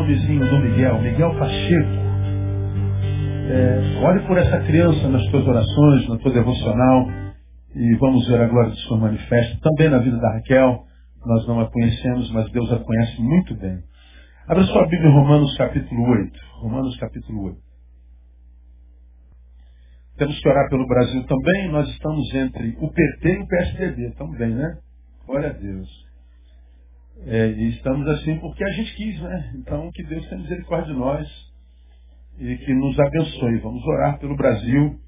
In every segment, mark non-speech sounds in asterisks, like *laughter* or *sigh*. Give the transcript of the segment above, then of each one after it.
nomezinho do Miguel, Miguel Pacheco. É, ore por essa criança nas tuas orações, na tua devocional, e vamos ver a glória do Senhor manifesta. Também na vida da Raquel, nós não a conhecemos, mas Deus a conhece muito bem. Abra sua Bíblia em Romanos capítulo 8. Romanos capítulo 8. Temos que orar pelo Brasil também. Nós estamos entre o PT e o PSDB também, né? Glória a Deus. É, e estamos assim porque a gente quis, né? Então que Deus tenha misericórdia de nós e que nos abençoe. Vamos orar pelo Brasil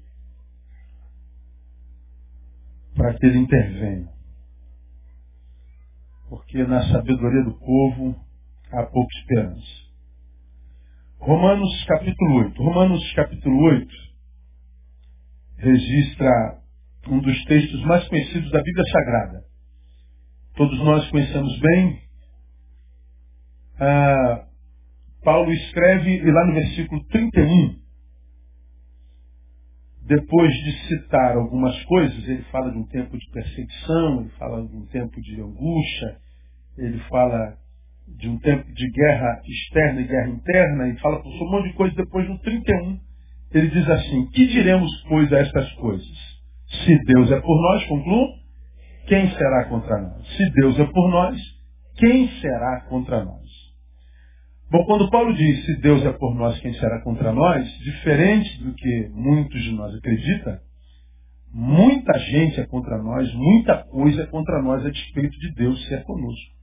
para que ele intervenha. Porque na sabedoria do povo há pouca esperança. Romanos capítulo 8. Romanos capítulo 8 registra um dos textos mais conhecidos da Bíblia Sagrada. Todos nós conhecemos bem. Ah, Paulo escreve, e lá no versículo 31, depois de citar algumas coisas, ele fala de um tempo de perseguição, ele fala de um tempo de angústia, ele fala de um tempo de guerra externa e guerra interna, e fala um monte de coisa. Depois, no 31, ele diz assim: Que diremos, pois, a estas coisas? Se Deus é por nós, concluo, quem será contra nós? Se Deus é por nós, quem será contra nós? Bom, quando Paulo diz se Deus é por nós, quem será contra nós, diferente do que muitos de nós acreditam, muita gente é contra nós, muita coisa é contra nós a despeito de Deus ser conosco.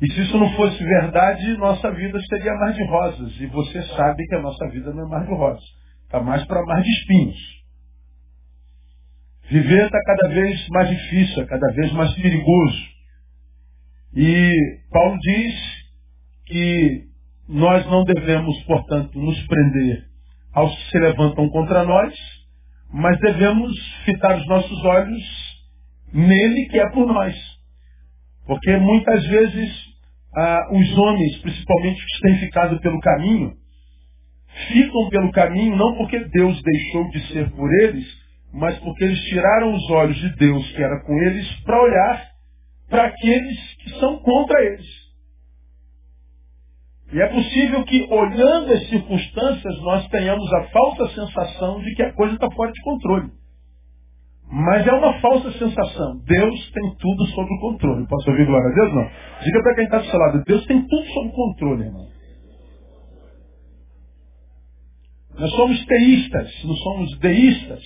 E se isso não fosse verdade, nossa vida seria mais de rosas. E você sabe que a nossa vida não é mais de rosas. Está mais para mais de espinhos. Viver está cada vez mais difícil, é cada vez mais perigoso. E Paulo diz que nós não devemos, portanto, nos prender aos que se levantam contra nós, mas devemos fitar os nossos olhos nele que é por nós. Porque muitas vezes ah, os homens, principalmente os que têm ficado pelo caminho, ficam pelo caminho não porque Deus deixou de ser por eles, mas porque eles tiraram os olhos de Deus, que era com eles, para olhar para aqueles que são contra eles. E é possível que, olhando as circunstâncias, nós tenhamos a falsa sensação de que a coisa está fora de controle. Mas é uma falsa sensação. Deus tem tudo sob controle. Posso ouvir glória a Deus? Não. Diga para quem está do seu lado. Deus tem tudo sob controle, irmão. Nós somos teístas, não somos deístas.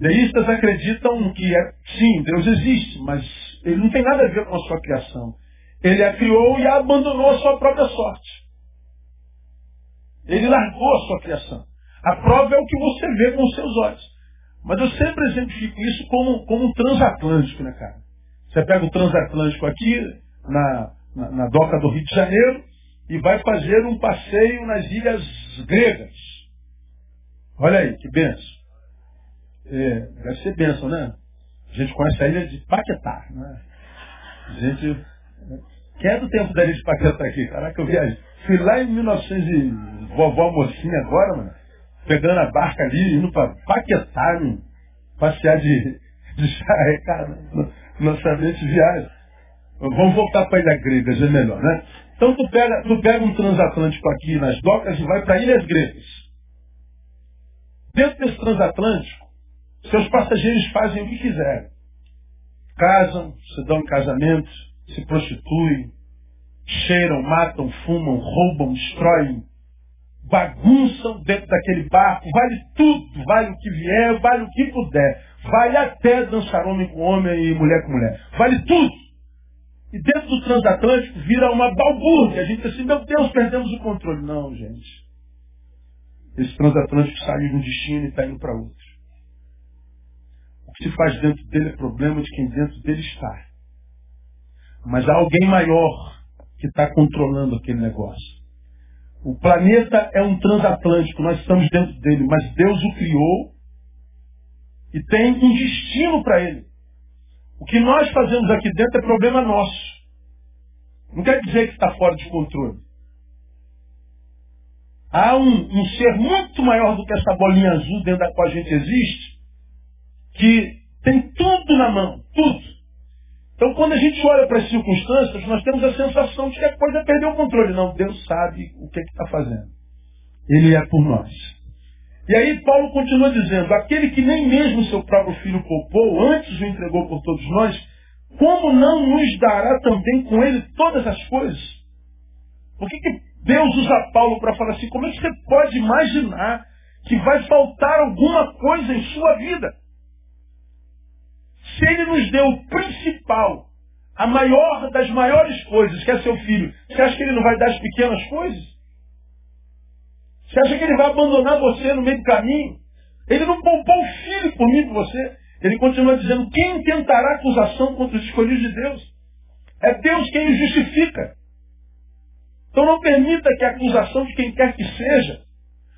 Deístas acreditam que, é, sim, Deus existe, mas ele não tem nada a ver com a sua criação. Ele a criou e a abandonou a sua própria sorte. Ele largou a sua criação. A prova é o que você vê com os seus olhos. Mas eu sempre exemplifico isso como, como um transatlântico, né, cara? Você pega o transatlântico aqui, na, na, na doca do Rio de Janeiro, e vai fazer um passeio nas ilhas gregas. Olha aí, que benção. É, deve ser benção, né? A gente conhece a ilha de Paquetá, né? A gente. Quem é do tempo da ilha de Paquetá aqui? Caraca, eu viajei. Fui lá em 1900 e vovó mocinha agora, mano pegando a barca ali, indo para Paquetá, passear de, de charre, cara, lançamento de viagem. Vamos voltar para a Ilha Grega, já é melhor, né? Então tu pega, tu pega um transatlântico aqui nas docas e vai para Ilhas Gregas. Dentro desse transatlântico, seus passageiros fazem o que quiserem. Casam, se dão em casamento, se prostituem, cheiram, matam, fumam, roubam, destroem, bagunçam dentro daquele barco, vale tudo, vale o que vier, vale o que puder, vale até dançar homem com homem e mulher com mulher, vale tudo. E dentro do transatlântico vira uma balbúrdia, a gente diz assim, meu Deus, perdemos o controle. Não, gente. Esse transatlântico saiu de um destino e está indo para outro. O que se faz dentro dele é problema de quem dentro dele está. Mas há alguém maior que está controlando aquele negócio. O planeta é um transatlântico, nós estamos dentro dele, mas Deus o criou e tem um destino para ele. O que nós fazemos aqui dentro é problema nosso. Não quer dizer que está fora de controle. Há um, um, ser muito maior do que essa bolinha azul dentro da qual a gente existe, que tem tudo na mão, tudo. Então, quando a gente olha para as circunstâncias, nós temos a sensação de que a coisa perdeu o controle. Não, Deus sabe o que está fazendo. Ele é por nós. E aí Paulo continua dizendo, aquele que nem mesmo seu próprio filho poupou, antes o entregou por todos nós, como não nos dará também com ele todas as coisas? Por que, que Deus usa Paulo para falar assim? Como é que você pode imaginar que vai faltar alguma coisa em sua vida? Se ele nos deu o principal, a maior das maiores coisas, que é seu filho, você acha que ele não vai dar as pequenas coisas? Você acha que ele vai abandonar você no meio do caminho? Ele não poupou o filho por mim por você. Ele continua dizendo, quem tentará acusação contra os escolhidos de Deus? É Deus quem os justifica. Então não permita que a acusação de quem quer que seja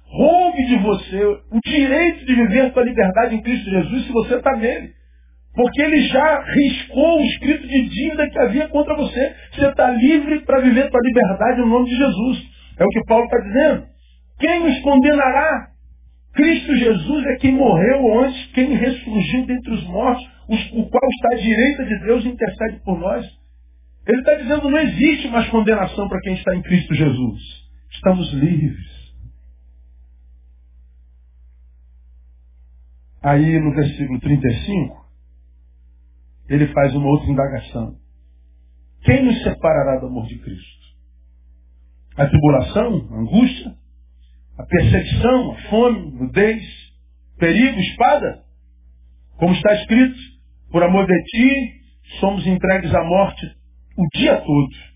roube de você o direito de viver a sua liberdade em Cristo Jesus se você está nele. Porque ele já riscou o escrito de dívida que havia contra você. Você está livre para viver sua liberdade no nome de Jesus. É o que Paulo está dizendo. Quem nos condenará? Cristo Jesus é quem morreu antes, quem ressurgiu dentre os mortos, o qual está à direita de Deus e intercede por nós. Ele está dizendo não existe mais condenação para quem está em Cristo Jesus. Estamos livres. Aí no versículo 35, ele faz uma outra indagação. Quem nos separará do amor de Cristo? A tribulação, a angústia, a perseguição, a fome, nudez, perigo, espada? Como está escrito, por amor de ti, somos entregues à morte o dia todo.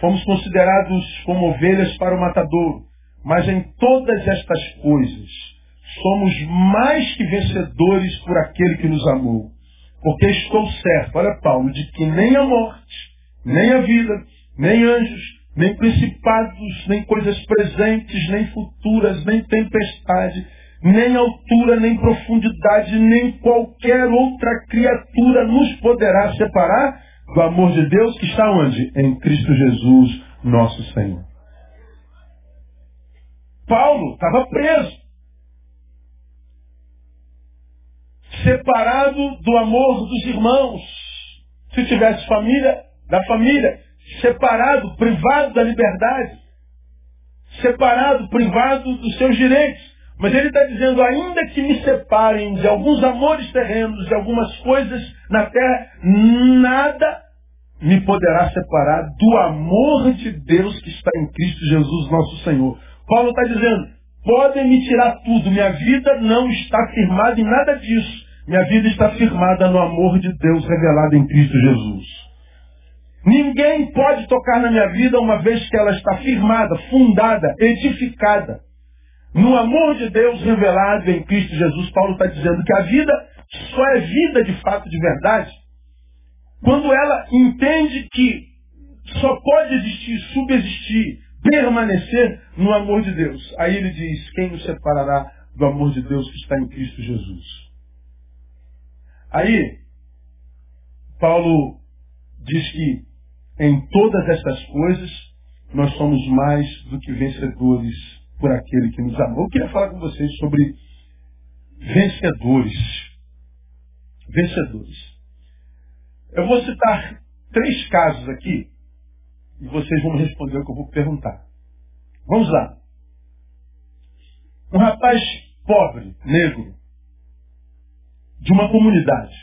Fomos considerados como ovelhas para o matador. Mas em todas estas coisas, somos mais que vencedores por aquele que nos amou. Porque estou certo, olha Paulo, de que nem a morte, nem a vida, nem anjos, nem principados, nem coisas presentes, nem futuras, nem tempestade, nem altura, nem profundidade, nem qualquer outra criatura nos poderá separar do amor de Deus que está onde? Em Cristo Jesus, nosso Senhor. Paulo estava preso. Separado do amor dos irmãos. Se tivesse família, da família, separado, privado da liberdade, separado, privado dos seus direitos. Mas ele está dizendo, ainda que me separem de alguns amores terrenos, de algumas coisas na terra, nada me poderá separar do amor de Deus que está em Cristo Jesus, nosso Senhor. Paulo está dizendo, podem me tirar tudo, minha vida não está firmada em nada disso. Minha vida está firmada no amor de Deus revelado em Cristo Jesus. Ninguém pode tocar na minha vida uma vez que ela está firmada, fundada, edificada no amor de Deus revelado em Cristo Jesus. Paulo está dizendo que a vida só é vida de fato, de verdade, quando ela entende que só pode existir, subsistir, permanecer no amor de Deus. Aí ele diz: quem nos separará do amor de Deus que está em Cristo Jesus? Aí, Paulo diz que em todas estas coisas nós somos mais do que vencedores por aquele que nos amou. Eu queria falar com vocês sobre vencedores. Vencedores. Eu vou citar três casos aqui e vocês vão responder o que eu vou perguntar. Vamos lá. Um rapaz pobre, negro, de uma comunidade,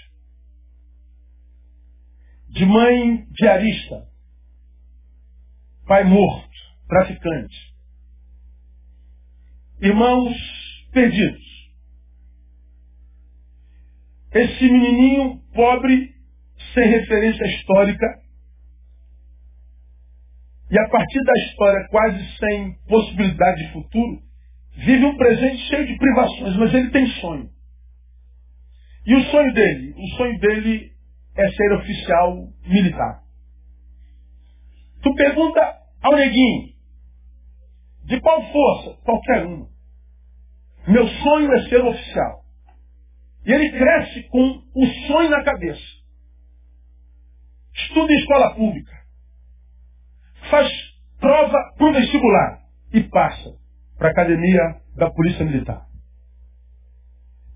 de mãe diarista, pai morto, traficante, irmãos perdidos. Esse menininho pobre, sem referência histórica, e a partir da história quase sem possibilidade de futuro, vive um presente cheio de privações, mas ele tem sonho. E o sonho dele? O sonho dele é ser oficial militar. Tu pergunta ao neguinho, de qual força? Qualquer uma. Meu sonho é ser oficial. E ele cresce com o sonho na cabeça. Estuda em escola pública. Faz prova para o vestibular e passa para a academia da Polícia Militar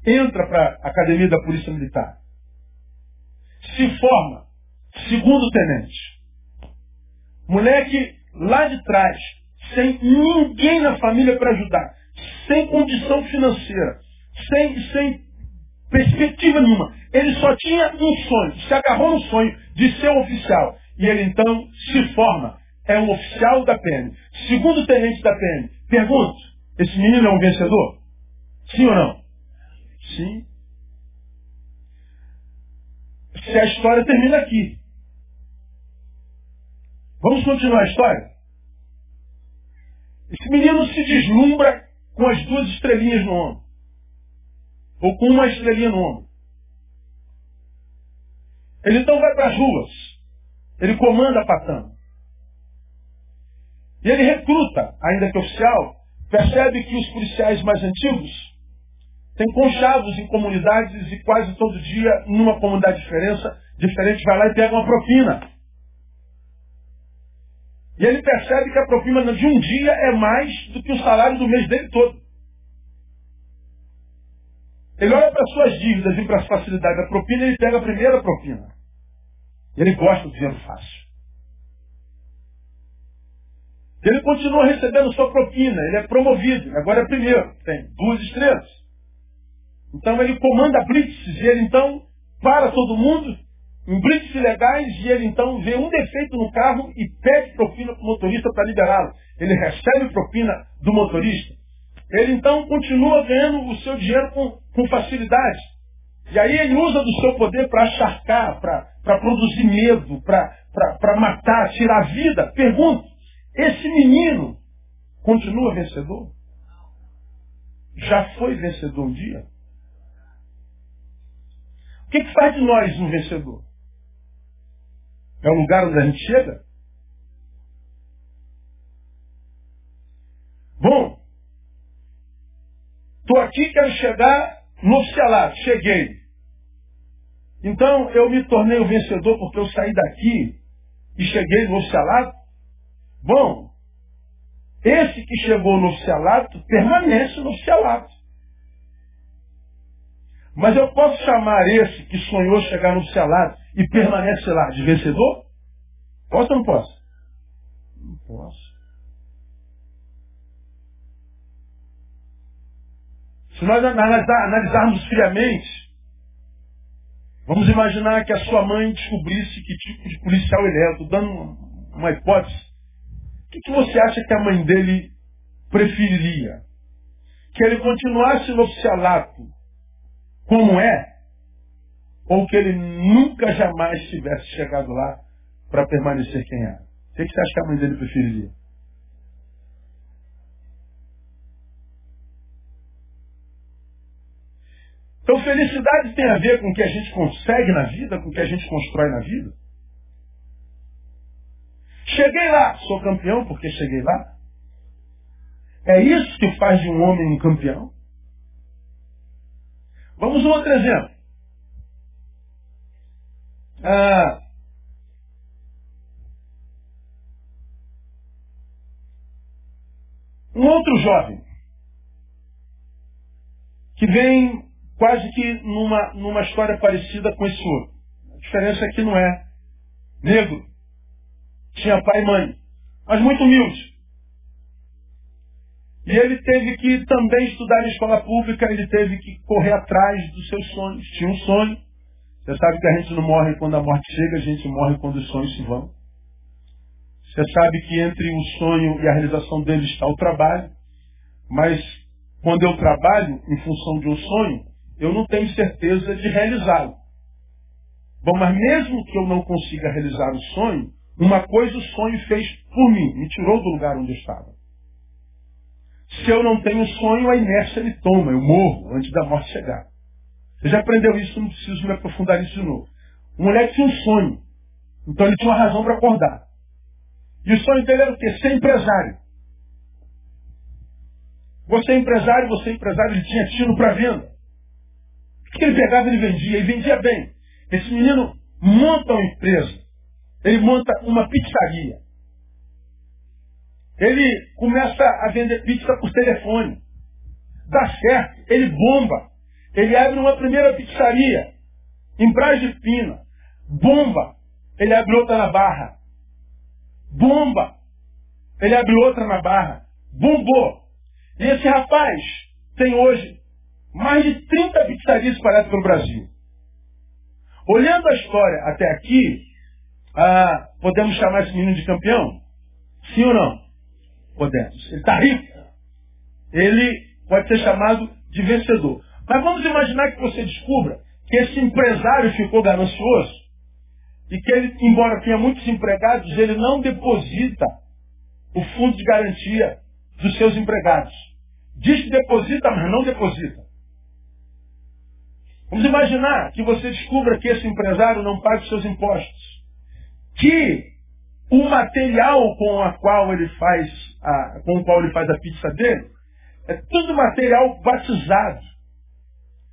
entra para a academia da Polícia Militar, se forma, Segundo tenente. Moleque lá de trás, sem ninguém na família para ajudar, sem condição financeira, sem, sem perspectiva nenhuma. Ele só tinha um sonho, se agarrou no sonho de ser oficial. E ele então se forma. É um oficial da PM. Segundo tenente da PM. Pergunto, esse menino é um vencedor? Sim ou não? Sim. Se a história termina aqui. Vamos continuar a história? Esse menino se deslumbra com as duas estrelinhas no ombro. Ou com uma estrelinha no ombro. Ele então vai para as ruas. Ele comanda a Patã. E ele recruta, ainda que oficial, percebe que os policiais mais antigos têm conchavos em comunidades e quase todo dia, numa comunidade diferença, diferente, vai lá e pega uma propina. E ele percebe que a propina de um dia é mais do que o salário do mês dele todo. Ele olha para suas dívidas e para as facilidades da propina ele pega a primeira propina. Ele gosta do dinheiro fácil. Ele continua recebendo sua propina, ele é promovido, agora é primeiro, tem duas estrelas. Então ele comanda blitz e ele então para todo mundo em blitz legais e ele então vê um defeito no carro e pede propina para o motorista para liberá-lo. Ele recebe propina do motorista. Ele então continua ganhando o seu dinheiro com, com facilidade. E aí ele usa do seu poder para acharcar, para produzir medo, para matar, tirar a vida. Pergunto, esse menino continua vencedor? Já foi vencedor um dia? Que, que faz de nós um vencedor? É o lugar onde a gente chega? Bom, estou aqui, quero chegar no oficialato. Cheguei. Então eu me tornei o vencedor porque eu saí daqui e cheguei no oficialato. Bom, esse que chegou no oficialato permanece no oficialato. Mas eu posso chamar esse que sonhou chegar no oficialato e permanece lá de vencedor? Posso ou não posso? Não posso. Se nós analisarmos friamente, vamos imaginar que a sua mãe descobrisse que tipo de policial ele é. Estou dando uma hipótese que, que você acha que a mãe dele preferiria? Que ele continuasse no oficialato como é? Ou que ele nunca jamais tivesse chegado lá para permanecer quem é? O que, que você acha que a mãe dele preferiria? Então, felicidade tem a ver com o que a gente consegue na vida, com o que a gente constrói na vida. Cheguei lá, sou campeão porque cheguei lá. É isso que faz de um homem um campeão. Vamos a outro exemplo. Ah, um outro jovem que vem quase que numa, numa história parecida com esse outro. A diferença é que não é negro, tinha pai e mãe, mas muito humilde. E ele teve que também estudar em escola pública, ele teve que correr atrás dos seus sonhos. Tinha um sonho. Você sabe que a gente não morre quando a morte chega, a gente morre quando os sonhos se vão. Você sabe que entre o sonho e a realização dele está o trabalho. Mas quando eu trabalho em função de um sonho, eu não tenho certeza de realizá-lo. Bom, mas mesmo que eu não consiga realizar o sonho, uma coisa o sonho fez por mim, me tirou do lugar onde eu estava. Se eu não tenho sonho, a inércia me toma, eu morro antes da morte chegar. Você já aprendeu isso, não preciso me aprofundar nisso de novo. O moleque tinha um sonho, então ele tinha uma razão para acordar. E o sonho dele era o quê? Ser empresário. Você é empresário, você é empresário, ele tinha tino para venda. O que ele pegava, ele vendia, e vendia bem. Esse menino monta uma empresa ele monta uma pizzaria. Ele começa a vender pizza por telefone. Dá certo, ele bomba. Ele abre uma primeira pizzaria em Braz de Pina. Bomba. ele abre outra na barra. Bomba! Ele abre outra na barra. Bombou! E esse rapaz tem hoje mais de 30 pizzarias espalhadas pelo Brasil. Olhando a história até aqui, ah, podemos chamar esse menino de campeão? Sim ou não? Podemos. Ele está rico. Ele pode ser chamado de vencedor. Mas vamos imaginar que você descubra que esse empresário ficou ganancioso e que ele, embora tenha muitos empregados, ele não deposita o fundo de garantia dos seus empregados. Diz que deposita, mas não deposita. Vamos imaginar que você descubra que esse empresário não paga os seus impostos. Que o material com, a qual ele faz a, com o qual ele faz a pizza dele é tudo material batizado.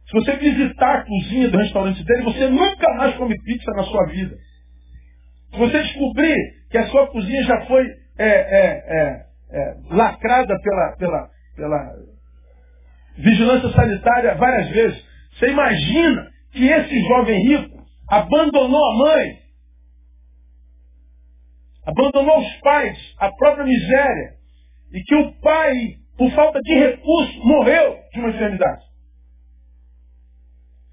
Se você visitar a cozinha do restaurante dele, você nunca mais come pizza na sua vida. Se você descobrir que a sua cozinha já foi é, é, é, é lacrada pela, pela, pela vigilância sanitária várias vezes, você imagina que esse jovem rico abandonou a mãe, abandonou os pais, a própria miséria, e que o pai, por falta de recursos, morreu de uma enfermidade.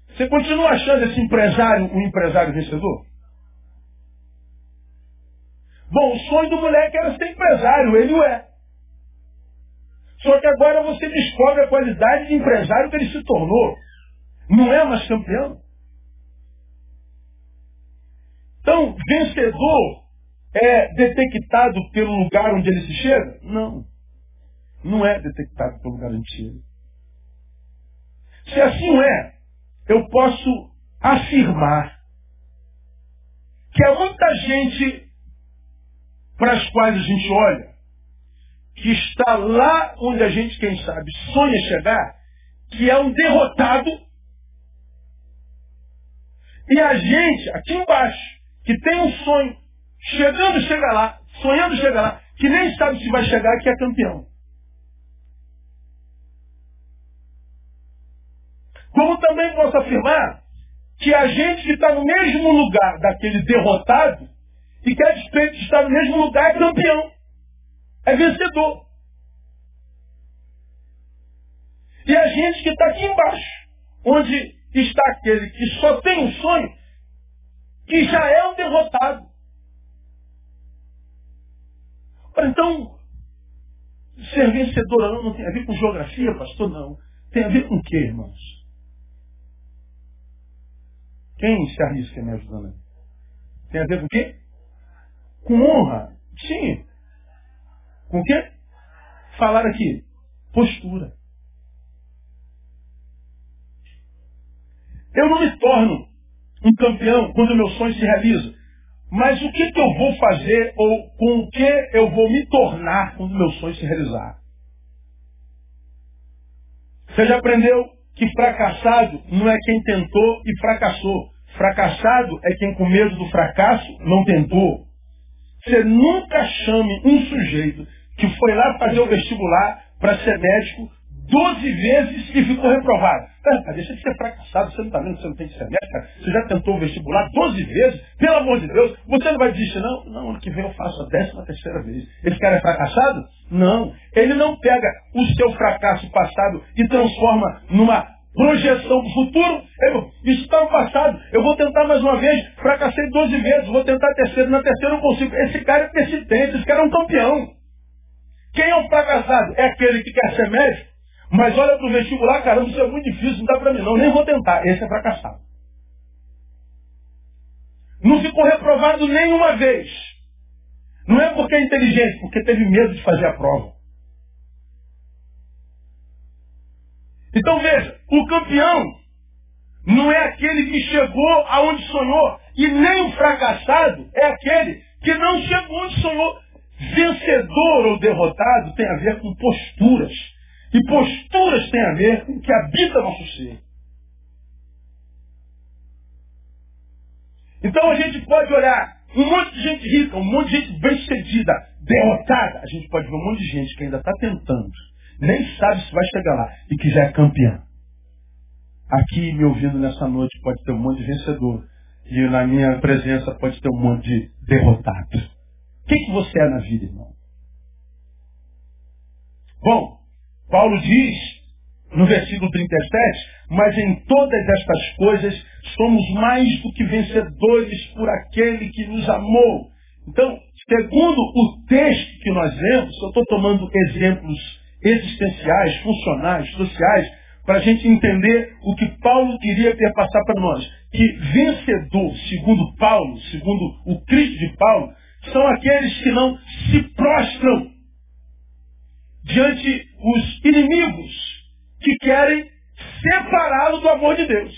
Você continua achando esse empresário um empresário vencedor? Bom, o sonho do moleque era ser empresário, ele o é. Só que agora você descobre a qualidade de empresário que ele se tornou. Não é mais campeão. Então, vencedor é detectado pelo lugar onde ele se chega? Não. Não é detectado onde chega. Se assim é, eu posso afirmar que há muita gente para as quais a gente olha, que está lá onde a gente, quem sabe, sonha chegar, que é um derrotado, e a gente, aqui embaixo, que tem um sonho, chegando chega lá, sonhando chegar lá, que nem sabe se vai chegar, que é campeão. Como também posso afirmar que a gente que está no mesmo lugar daquele derrotado, e que a despeito de estar no mesmo lugar é campeão. É vencedor. E a gente que está aqui embaixo, onde está aquele que só tem um sonho, que já é um derrotado. Então, ser vencedor não, não tem a ver com geografia, pastor, não. Tem a ver com o quê, irmãos? Quem se arrisca me ajudando? Tem a ver com o quê? Com honra? Sim. Com o quê? Falar aqui. Postura. Eu não me torno um campeão quando o meu sonho se realiza. Mas o que, que eu vou fazer ou com o que eu vou me tornar quando o meu sonho se realizar? Você já aprendeu que fracassado não é quem tentou e fracassou. Fracassado é quem com medo do fracasso não tentou. Você nunca chame um sujeito que foi lá fazer o vestibular para ser médico 12 vezes e ficou reprovado. Cara, deixa de ser fracassado, você não está vendo que você não tem médico, cara. Você já tentou o vestibular 12 vezes, pelo amor de Deus, você não vai desistir, não? Não, ano que vem eu faço a décima terceira vez. Esse cara é fracassado? Não. Ele não pega o seu fracasso passado e transforma numa projeção para o futuro. Eu, isso está no passado. Eu vou tentar mais uma vez. Fracassei 12 vezes. Vou tentar a terceira. Na terceira eu consigo. Esse cara é persistente. Esse cara é um campeão. Quem é um fracassado? É aquele que quer ser médico. Mas olha para o vestibular, caramba, isso é muito difícil, não dá para mim não, nem vou tentar. Esse é fracassado. Não ficou reprovado nenhuma vez. Não é porque é inteligente, porque teve medo de fazer a prova. Então veja, o campeão não é aquele que chegou aonde sonhou, e nem o fracassado é aquele que não chegou onde sonhou. Vencedor ou derrotado tem a ver com posturas. E posturas têm a ver com o que habita nosso ser. Então a gente pode olhar um monte de gente rica, um monte de gente bem-sucedida, derrotada. A gente pode ver um monte de gente que ainda está tentando nem sabe se vai chegar lá e que já é campeão. Aqui me ouvindo nessa noite pode ter um monte de vencedor E na minha presença pode ter um monte de derrotado. O que, que você é na vida, irmão? Bom, Paulo diz no versículo 37, mas em todas estas coisas somos mais do que vencedores por aquele que nos amou. Então, segundo o texto que nós lemos, eu estou tomando exemplos existenciais, funcionais, sociais, para a gente entender o que Paulo queria ter passar para nós. Que vencedor, segundo Paulo, segundo o Cristo de Paulo, são aqueles que não se prostram diante os inimigos que querem separá-lo do amor de Deus.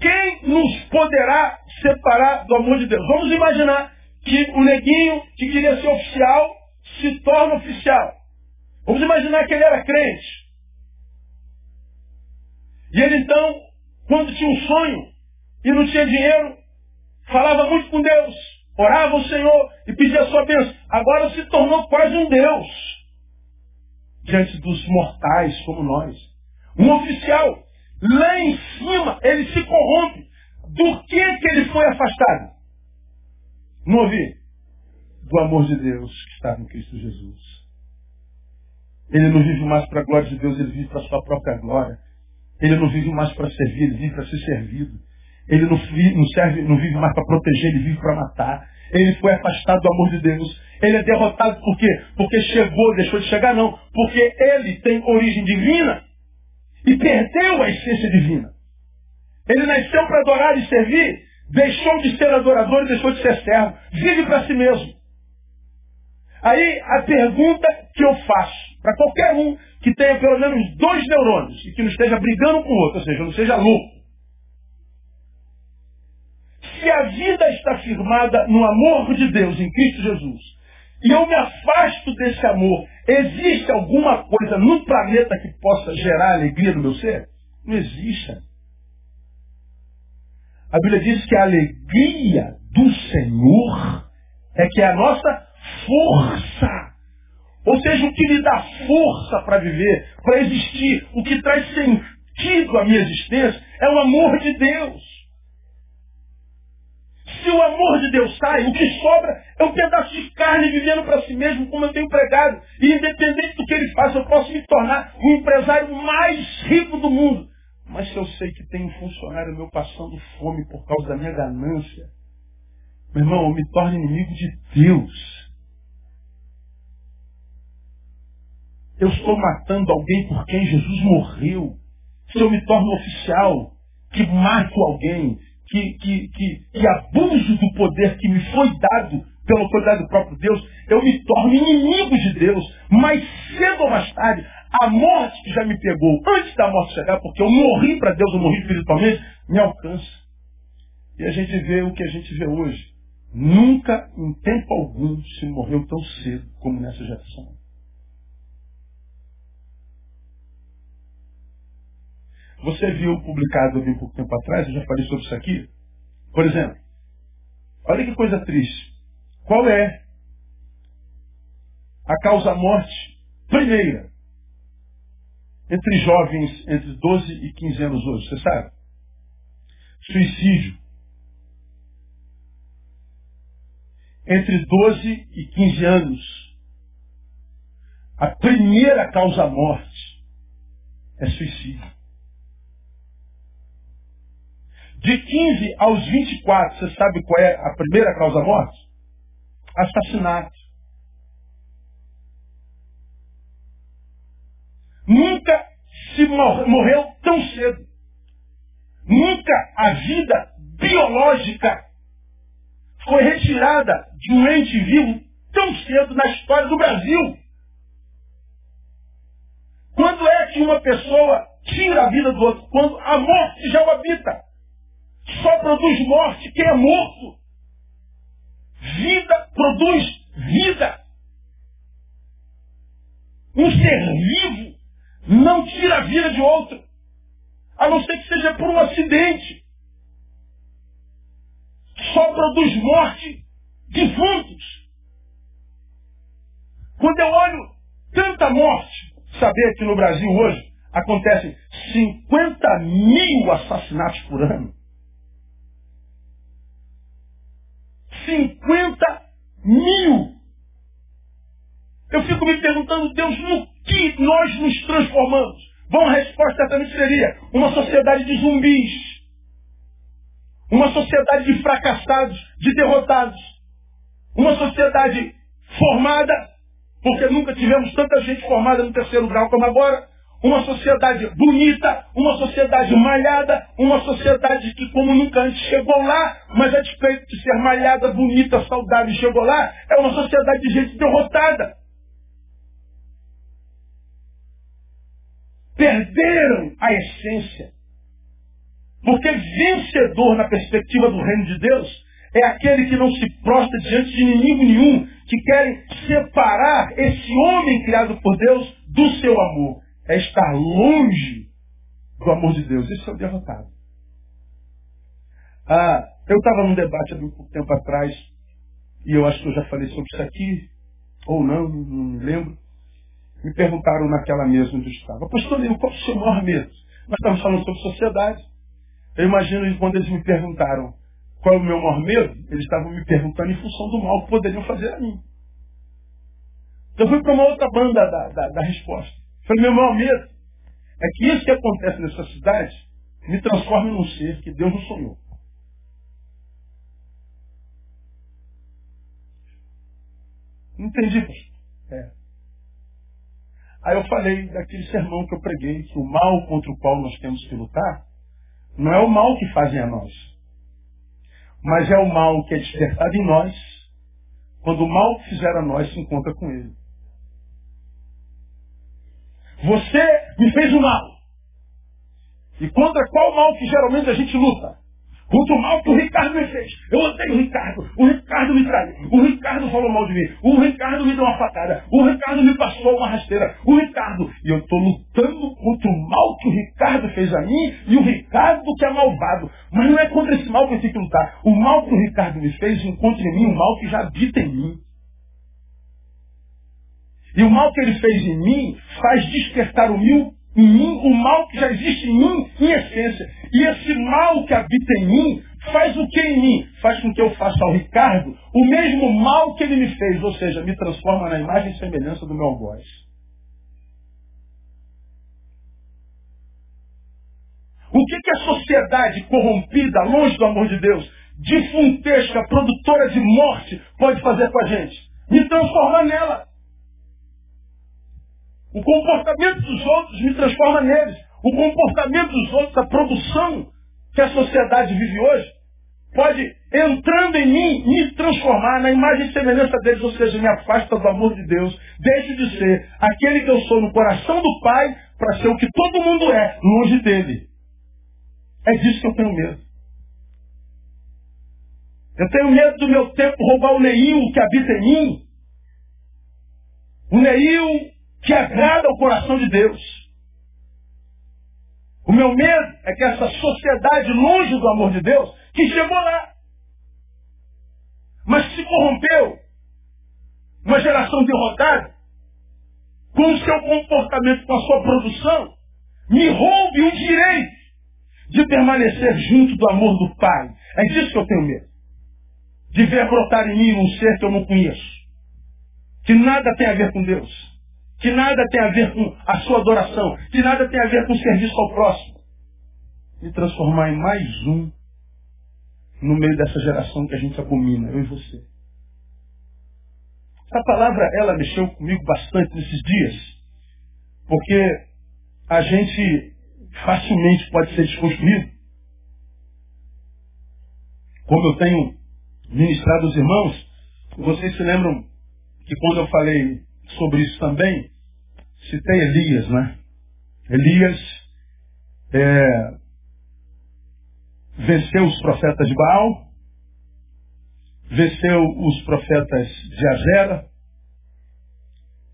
Quem nos poderá separar do amor de Deus? Vamos imaginar que o neguinho que queria ser oficial se torna oficial. Vamos imaginar que ele era crente. E ele então, quando tinha um sonho e não tinha dinheiro, falava muito com Deus, orava ao Senhor e pedia a sua bênção. Agora se tornou quase um Deus diante dos mortais como nós. Um oficial. Lá em cima, ele se corrompe. Do que, que ele foi afastado? Não ouvi? Do amor de Deus que estava em Cristo Jesus. Ele não vive mais para a glória de Deus, ele vive para a sua própria glória. Ele não vive mais para servir, ele vive para ser servido. Ele não, não, serve, não vive mais para proteger, ele vive para matar. Ele foi afastado do amor de Deus. Ele é derrotado por quê? Porque chegou, deixou de chegar, não. Porque ele tem origem divina e perdeu a essência divina. Ele nasceu para adorar e servir, deixou de ser adorador e deixou de ser servo. Vive para si mesmo. Aí a pergunta que eu faço para qualquer um que tenha pelo menos dois neurônios e que não esteja brigando com o outro, ou seja, não seja louco. Se a vida está firmada no amor de Deus em Cristo Jesus, e eu me afasto desse amor, existe alguma coisa no planeta que possa gerar alegria no meu ser? Não existe. A Bíblia diz que a alegria do Senhor é que é a nossa força. Ou seja, o que me dá força para viver, para existir, o que traz sentido à minha existência, é o amor de Deus. Se o amor de Deus sai, o que sobra é um pedaço de carne vivendo para si mesmo, como eu tenho pregado. E independente do que ele faça, eu posso me tornar o empresário mais rico do mundo. Mas se eu sei que tem um funcionário meu passando fome por causa da minha ganância, meu irmão, eu me torno inimigo de Deus. eu estou matando alguém por quem Jesus morreu. Se eu me torno oficial, que mato alguém, que, que, que, que abuso do poder que me foi dado pela autoridade do próprio Deus, eu me torno inimigo de Deus. Mas cedo ou mais tarde, a morte que já me pegou antes da morte chegar, porque eu morri para Deus, eu morri espiritualmente, me alcança. E a gente vê o que a gente vê hoje. Nunca, em tempo algum, se morreu tão cedo como nessa geração. Você viu publicado há pouco tempo atrás, eu já falei sobre isso aqui. Por exemplo, olha que coisa triste. Qual é a causa-morte primeira entre jovens entre 12 e 15 anos hoje? Você sabe? Suicídio. Entre 12 e 15 anos, a primeira causa-morte é suicídio. De 15 aos 24, você sabe qual é a primeira causa-morte? Assassinato. Nunca se morreu tão cedo. Nunca a vida biológica foi retirada de um ente vivo tão cedo na história do Brasil. Quando é que uma pessoa tira a vida do outro? Quando a morte já o habita. Só produz morte quem é morto. Vida produz vida. Um ser vivo não tira a vida de outro. A não ser que seja por um acidente. Só produz morte defuntos. Quando eu olho tanta morte, saber que no Brasil hoje acontecem 50 mil assassinatos por ano. 50 mil. Eu fico me perguntando, Deus, no que nós nos transformamos? Bom, a resposta certamente seria uma sociedade de zumbis. Uma sociedade de fracassados, de derrotados. Uma sociedade formada, porque nunca tivemos tanta gente formada no terceiro grau como agora. Uma sociedade bonita, uma sociedade malhada, uma sociedade que como nunca antes chegou lá, mas a despeito de ser malhada, bonita, saudável e chegou lá, é uma sociedade de gente derrotada. Perderam a essência. Porque vencedor na perspectiva do reino de Deus é aquele que não se prostra diante de inimigo nenhum, que querem separar esse homem criado por Deus do seu amor. É estar longe do amor de Deus. Esse é o derrotado. Ah, eu estava num debate há pouco tempo atrás, e eu acho que eu já falei sobre isso aqui, ou não, não me lembro. Me perguntaram naquela mesa onde eu estava, pastor qual é o seu maior medo? Nós estamos falando sobre sociedade. Eu imagino que quando eles me perguntaram qual é o meu maior medo, eles estavam me perguntando em função do mal que poderiam fazer a mim. Então eu fui para uma outra banda da, da, da resposta. Falei, meu maior medo é que isso que acontece nessa cidade me transforme num ser que Deus não sonhou. Entendi. É. Aí eu falei daquele sermão que eu preguei, que o mal contra o qual nós temos que lutar não é o mal que fazem a nós, mas é o mal que é despertado em nós quando o mal que fizeram a nós se encontra com ele. Você me fez o mal. E contra qual mal que geralmente a gente luta? Contra o mal que o Ricardo me fez. Eu odeio o Ricardo. O Ricardo me traiu. O Ricardo falou mal de mim. O Ricardo me deu uma facada. O Ricardo me passou uma rasteira. O Ricardo. E eu estou lutando contra o mal que o Ricardo fez a mim e o Ricardo que é malvado. Mas não é contra esse mal que eu tenho que lutar. O mal que o Ricardo me fez encontra em mim um mal que já habita em mim. E o mal que ele fez em mim faz despertar o mil em mim, o mal que já existe em mim, em essência. E esse mal que habita em mim faz o que em mim? Faz com que eu faça ao Ricardo o mesmo mal que ele me fez, ou seja, me transforma na imagem e semelhança do meu algoz. O que, que a sociedade corrompida, longe do amor de Deus, difuntesca, produtora de morte, pode fazer com a gente? Me transformar nela. O comportamento dos outros me transforma neles. O comportamento dos outros, a produção que a sociedade vive hoje, pode, entrando em mim, me transformar na imagem e semelhança deles, ou seja, me afasta do amor de Deus. Deixe de ser aquele que eu sou no coração do Pai para ser o que todo mundo é, longe dele. É disso que eu tenho medo. Eu tenho medo do meu tempo roubar o Neil que habita em mim. O Neil que agrada ao coração de Deus. O meu medo é que essa sociedade longe do amor de Deus, que chegou lá, mas se corrompeu, uma geração derrotada, com o seu comportamento, com a sua produção, me roube o direito de permanecer junto do amor do Pai. É disso que eu tenho medo. De ver brotar em mim um ser que eu não conheço. Que nada tem a ver com Deus que nada tem a ver com a sua adoração, que nada tem a ver com o serviço ao próximo. Me transformar em mais um no meio dessa geração que a gente abomina, eu e você. Essa palavra, ela mexeu comigo bastante nesses dias, porque a gente facilmente pode ser desconstruído. Como eu tenho ministrado os irmãos, vocês se lembram que quando eu falei sobre isso também, citei Elias, né? Elias é, venceu os profetas de Baal, venceu os profetas de Azera,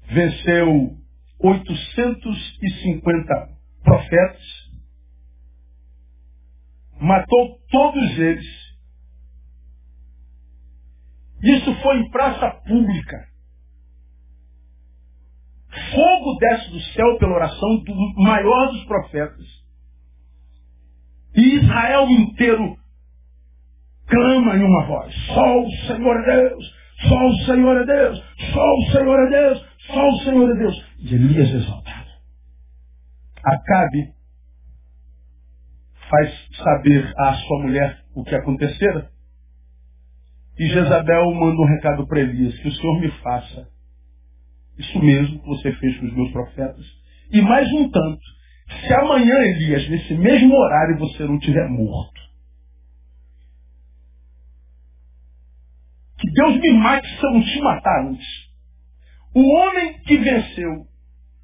venceu 850 profetas, matou todos eles. Isso foi em praça pública fogo desce do céu pela oração do maior dos profetas. E Israel inteiro clama em uma voz: Só o Senhor é Deus, só o Senhor é Deus, só o Senhor é Deus, só o Senhor é Deus. E Elias exaltado. Acabe faz saber à sua mulher o que acontecera. E Jezabel manda um recado para Elias, que o Senhor me faça isso mesmo que você fez com os meus profetas. E mais um tanto, se amanhã, Elias, nesse mesmo horário, você não tiver morto, que Deus me mate se eu não te matar antes. O homem que venceu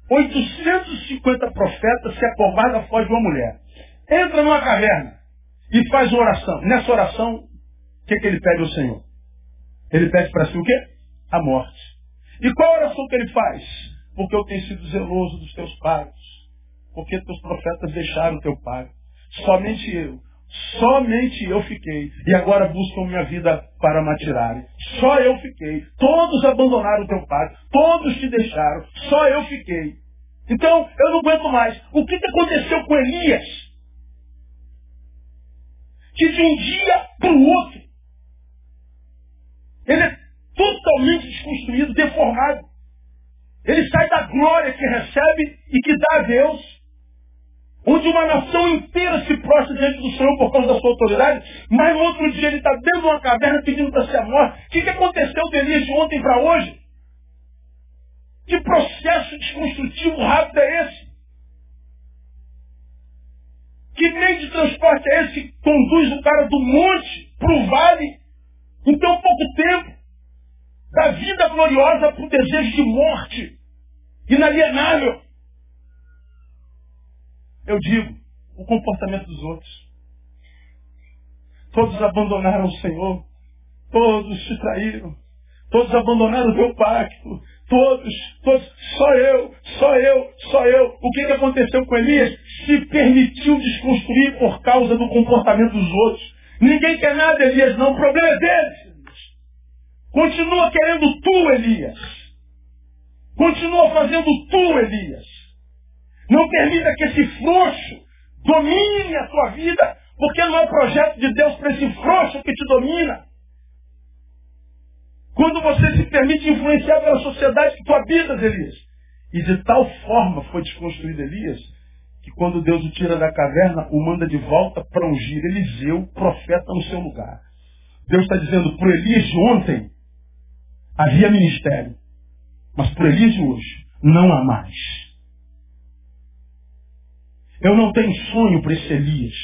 850 profetas se acovarda foge de uma mulher. Entra numa caverna e faz uma oração. Nessa oração, o que, que ele pede ao Senhor? Ele pede para si o quê? A morte. E qual oração que ele faz? Porque eu tenho sido zeloso dos teus pais. Porque teus profetas deixaram teu pai. Somente eu. Somente eu fiquei. E agora buscam minha vida para me atirarem. Só eu fiquei. Todos abandonaram teu pai. Todos te deixaram. Só eu fiquei. Então, eu não aguento mais. O que, que aconteceu com Elias? Que de um dia para o outro, ele é totalmente desconstruído, deformado. Ele sai da glória que recebe e que dá a Deus onde uma nação inteira se prostra diante do Senhor por causa da sua autoridade, mas no outro dia ele está dentro de uma caverna pedindo para ser morto. O que, que aconteceu de Elias de ontem para hoje? Que processo desconstrutivo rápido é esse? Que meio de transporte é esse que conduz o cara do monte para o vale em tão pouco tempo? Da vida gloriosa para o desejo de morte inalienável. Eu digo, o comportamento dos outros. Todos abandonaram o Senhor. Todos te traíram. Todos abandonaram o teu pacto. Todos, todos, só eu, só eu, só eu. O que, que aconteceu com Elias? Se permitiu desconstruir por causa do comportamento dos outros. Ninguém quer nada, Elias, não. O problema é deles. Continua querendo tu, Elias. Continua fazendo tu, Elias. Não permita que esse frouxo domine a tua vida, porque não é projeto de Deus para esse frouxo que te domina. Quando você se permite influenciar pela sociedade que tu habitas, Elias. E de tal forma foi desconstruído Elias, que quando Deus o tira da caverna, o manda de volta para ungir Eliseu, profeta no seu lugar. Deus está dizendo, por Elias de ontem, havia ministério. Mas por de hoje, não há mais. Eu não tenho sonho para esse Elias,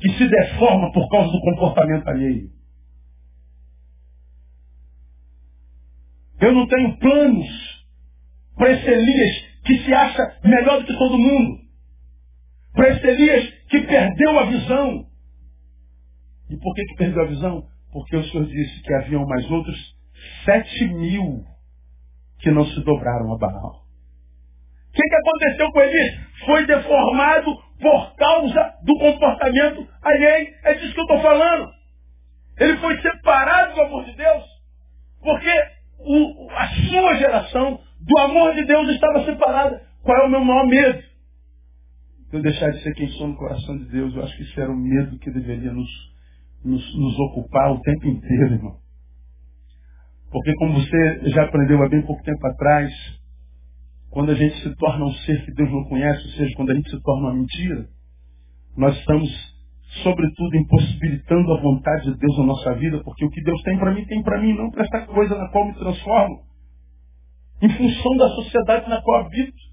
que se deforma por causa do comportamento alheio. Eu não tenho planos para esse Elias que se acha melhor do que todo mundo. Para esse Elias que perdeu a visão. E por que, que perdeu a visão? Porque o Senhor disse que haviam mais outros sete mil que não se dobraram a Baal. O que, que aconteceu com Elias? Foi deformado por causa do comportamento alheio. É disso que eu estou falando. Ele foi separado do amor de Deus, porque o, a sua geração do amor de Deus estava separada. Qual é o meu maior medo? Eu deixar de ser quem sou no coração de Deus. Eu acho que isso era um medo que deveria nos, nos, nos ocupar o tempo inteiro, irmão. Porque como você já aprendeu há bem pouco tempo atrás, quando a gente se torna um ser que Deus não conhece, ou seja, quando a gente se torna uma mentira, nós estamos, sobretudo, impossibilitando a vontade de Deus na nossa vida, porque o que Deus tem para mim, tem para mim, não para esta coisa na qual me transformo. Em função da sociedade na qual habito.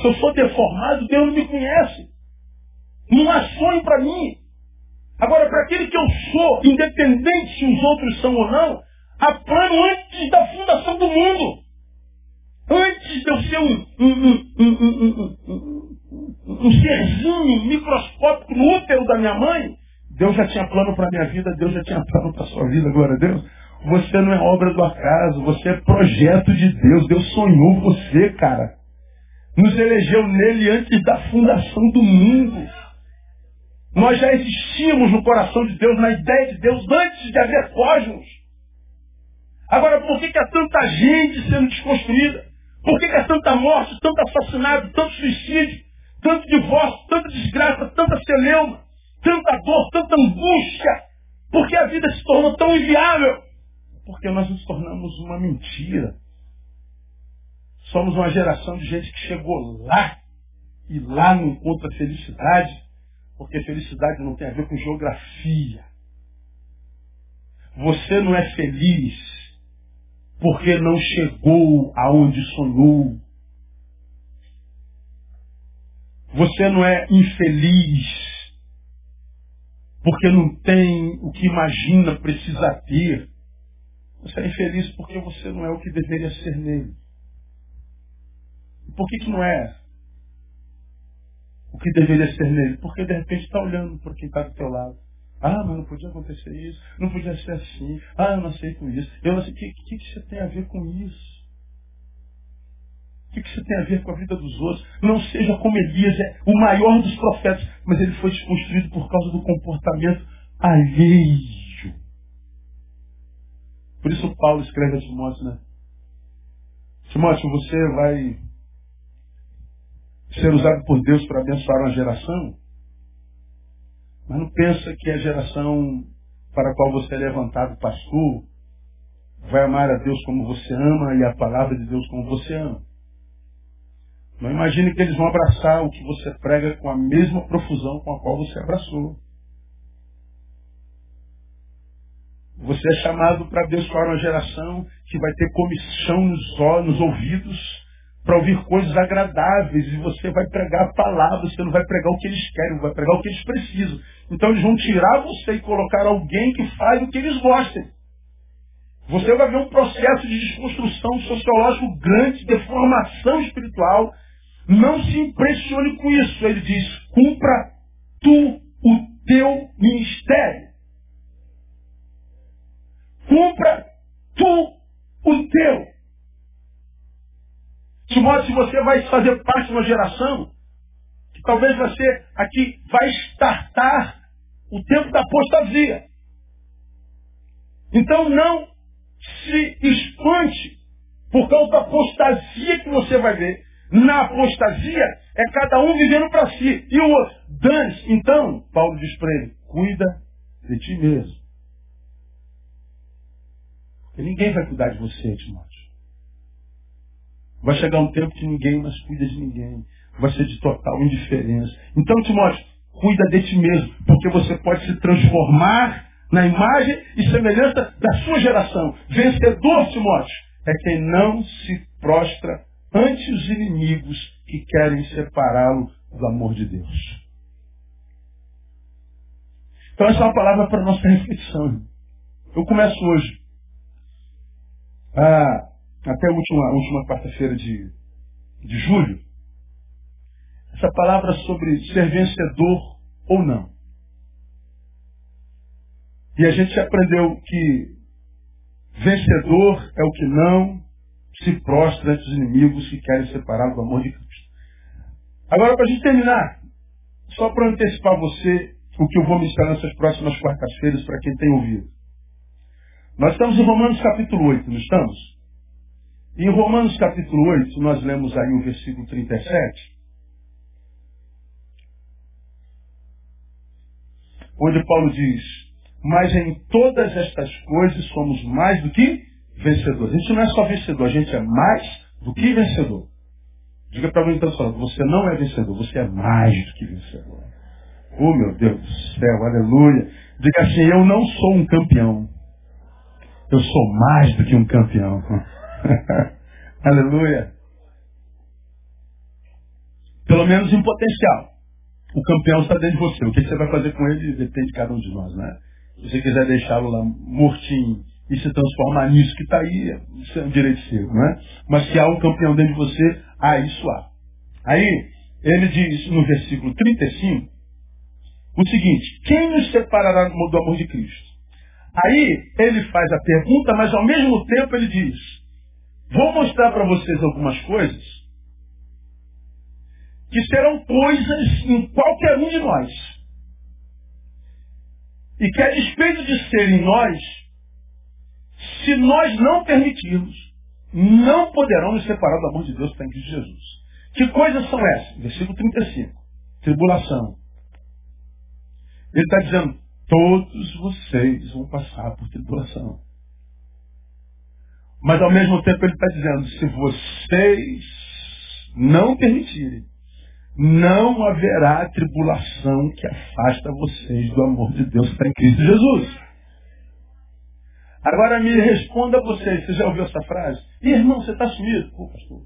Se eu sou deformado, Deus não me conhece. Não há sonho para mim. Agora, para aquele que eu sou, independente se os outros são ou não, há plano antes da fundação do mundo. Antes de eu ser um, um, um, um, serzinho microscópico no útero da minha mãe, Deus já tinha plano para a minha vida, Deus já tinha plano para a sua vida, glória a Deus. Você não é obra do acaso, você é projeto de Deus. Deus sonhou você, cara. Nos elegeu nele antes da fundação do mundo. Nós já existíamos no coração de Deus, na ideia de Deus, antes de haver cosmos. Agora, por que, que há tanta gente sendo desconstruída? Por que, que é tanta morte, tanto assassinato, tanto suicídio, tanto divórcio, tanta desgraça, tanta celeuma, tanta dor, tanta angústia? Por que a vida se tornou tão inviável? Porque nós nos tornamos uma mentira. Somos uma geração de gente que chegou lá e lá não encontra felicidade, porque felicidade não tem a ver com geografia. Você não é feliz porque não chegou aonde sonhou. Você não é infeliz porque não tem o que imagina precisa ter. Você é infeliz porque você não é o que deveria ser nele. E por que, que não é o que deveria ser nele? Porque de repente está olhando para quem está do teu lado. Ah, mas não podia acontecer isso, não podia ser assim. Ah, eu não aceito isso. Eu não sei. O que, que, que você tem a ver com isso? O que, que você tem a ver com a vida dos outros? Não seja como Elias, é o maior dos profetas, mas ele foi desconstruído por causa do comportamento alheio. Por isso Paulo escreve a Timóteo, né? Timóteo, você vai ser usado por Deus para abençoar uma geração, mas não pensa que a geração para a qual você é levantado pastor vai amar a Deus como você ama e a palavra de Deus como você ama. Não imagine que eles vão abraçar o que você prega com a mesma profusão com a qual você abraçou. Você é chamado para abençoar uma geração que vai ter comissão nos, olhos, nos ouvidos para ouvir coisas agradáveis e você vai pregar a palavra, você não vai pregar o que eles querem, vai pregar o que eles precisam. Então eles vão tirar você e colocar alguém que faz o que eles gostem. Você vai ver um processo de desconstrução sociológico grande, de formação espiritual. Não se impressione com isso. Ele diz, cumpra tu o teu ministério. Cumpra tu o teu. De modo se você vai fazer parte de uma geração que talvez você aqui vai startar o tempo da apostasia. Então não se espante por causa da apostasia que você vai ver. Na apostasia é cada um vivendo para si. E o outro, dane Então, Paulo diz para ele, cuida de ti mesmo. Porque ninguém vai cuidar de você, Timóteo. Vai chegar um tempo que ninguém mais cuida de ninguém. Vai ser de total indiferença. Então, Timóteo, cuida de ti mesmo, porque você pode se transformar na imagem e semelhança da sua geração. Vencedor, Timóteo, é quem não se prostra ante os inimigos que querem separá-lo do amor de Deus. Então essa é uma palavra para nossa reflexão. Eu começo hoje. Ah, até a última, última quarta-feira de, de julho, essa palavra sobre ser vencedor ou não. E a gente aprendeu que vencedor é o que não se prostra ante os inimigos que querem separar do amor de Cristo. Agora, para a gente terminar, só para antecipar você o que eu vou ministrar nessas próximas quartas-feiras para quem tem ouvido. Nós estamos em Romanos capítulo 8, não estamos? Em Romanos capítulo 8, nós lemos aí o versículo 37, onde Paulo diz, mas em todas estas coisas somos mais do que vencedores. A gente não é só vencedor, a gente é mais do que vencedor. Diga para mim então só, você não é vencedor, você é mais do que vencedor. Oh meu Deus do céu, aleluia. Diga assim, eu não sou um campeão. Eu sou mais do que um campeão. *laughs* Aleluia. Pelo menos em potencial. O campeão está dentro de você. O que você vai fazer com ele depende de cada um de nós, né? Se você quiser deixá-lo lá mortinho e se transformar nisso que está aí, isso é um direito seu, não é? Mas se há um campeão dentro de você, há isso há. Aí, ele diz no versículo 35 o seguinte: quem nos separará do amor de Cristo? Aí ele faz a pergunta, mas ao mesmo tempo ele diz: Vou mostrar para vocês algumas coisas que serão coisas em qualquer um de nós. E que a despeito de serem nós, se nós não permitirmos, não poderão nos separar do amor de Deus que está em Jesus. Que coisas são essas? Versículo 35. Tribulação. Ele está dizendo, todos vocês vão passar por tribulação. Mas ao mesmo tempo ele está dizendo, se vocês não permitirem, não haverá tribulação que afasta vocês do amor de Deus que está em Cristo Jesus. Agora me responda você, você já ouviu essa frase? Irmão, você está sumido. Pô, pastor,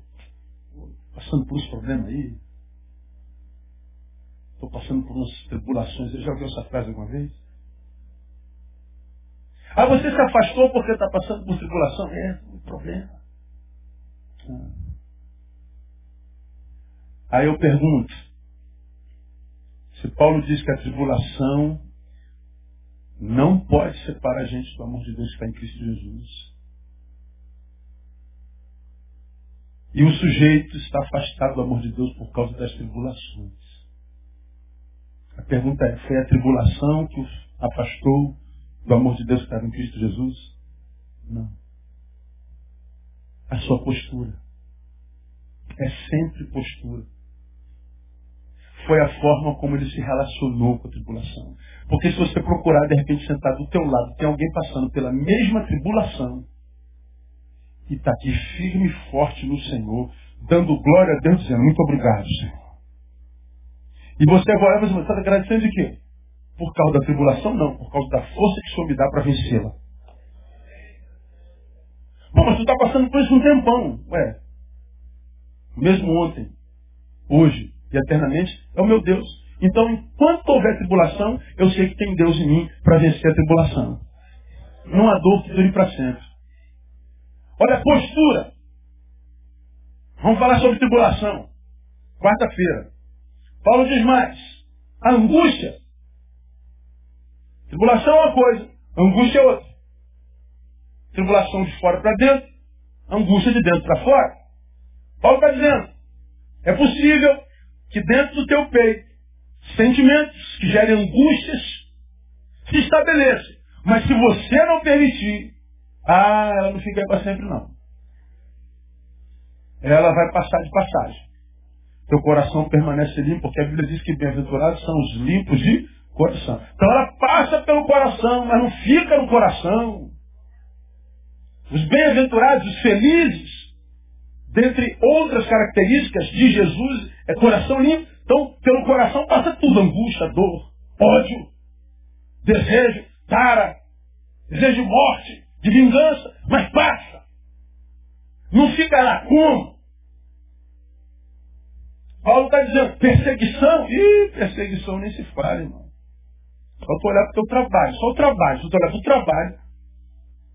passando por esse problema aí. Estou passando por umas tribulações. Você já ouviu essa frase alguma vez? Ah, você se afastou porque está passando por tribulação? É, um problema. Ah. Aí eu pergunto, se Paulo diz que a tribulação não pode separar a gente do amor de Deus que está em Cristo Jesus. E o sujeito está afastado do amor de Deus por causa das tribulações. A pergunta é, foi a tribulação que o afastou do amor de Deus que estava em Cristo Jesus? Não. A sua postura. É sempre postura foi a forma como ele se relacionou com a tribulação. Porque se você procurar, de repente, sentar do teu lado, tem alguém passando pela mesma tribulação e está aqui firme e forte no Senhor, dando glória a Deus, dizendo, muito obrigado, Senhor. E você agora você está agradecendo de quê? Por causa da tribulação? Não, por causa da força que o Senhor me dá para vencê-la. Mas você está passando por isso um tempão. Ué, mesmo ontem, hoje, e eternamente é o meu Deus. Então, enquanto houver tribulação, eu sei que tem Deus em mim para vencer a tribulação. Não há dor que dure para sempre. Olha a postura. Vamos falar sobre tribulação. Quarta-feira. Paulo diz mais. A angústia. Tribulação é uma coisa, angústia é outra. Tribulação de fora para dentro, angústia de dentro para fora. Paulo está dizendo, é possível que dentro do teu peito, sentimentos que gerem angústias se estabeleçam. Mas se você não permitir, ah, ela não fica aí para sempre não. Ela vai passar de passagem. Teu coração permanece limpo, porque a Bíblia diz que bem-aventurados são os limpos de coração. Então ela passa pelo coração, mas não fica no coração. Os bem-aventurados, os felizes, dentre outras características de Jesus, é coração limpo. Então, pelo coração passa tudo: angústia, dor, ódio, desejo, tara, desejo de morte, de vingança, mas passa. Não fica lá como? Paulo está dizendo, perseguição? Ih, perseguição nem se fala, irmão. Só olhar para o teu trabalho, só o trabalho. Se tu olhar para o trabalho,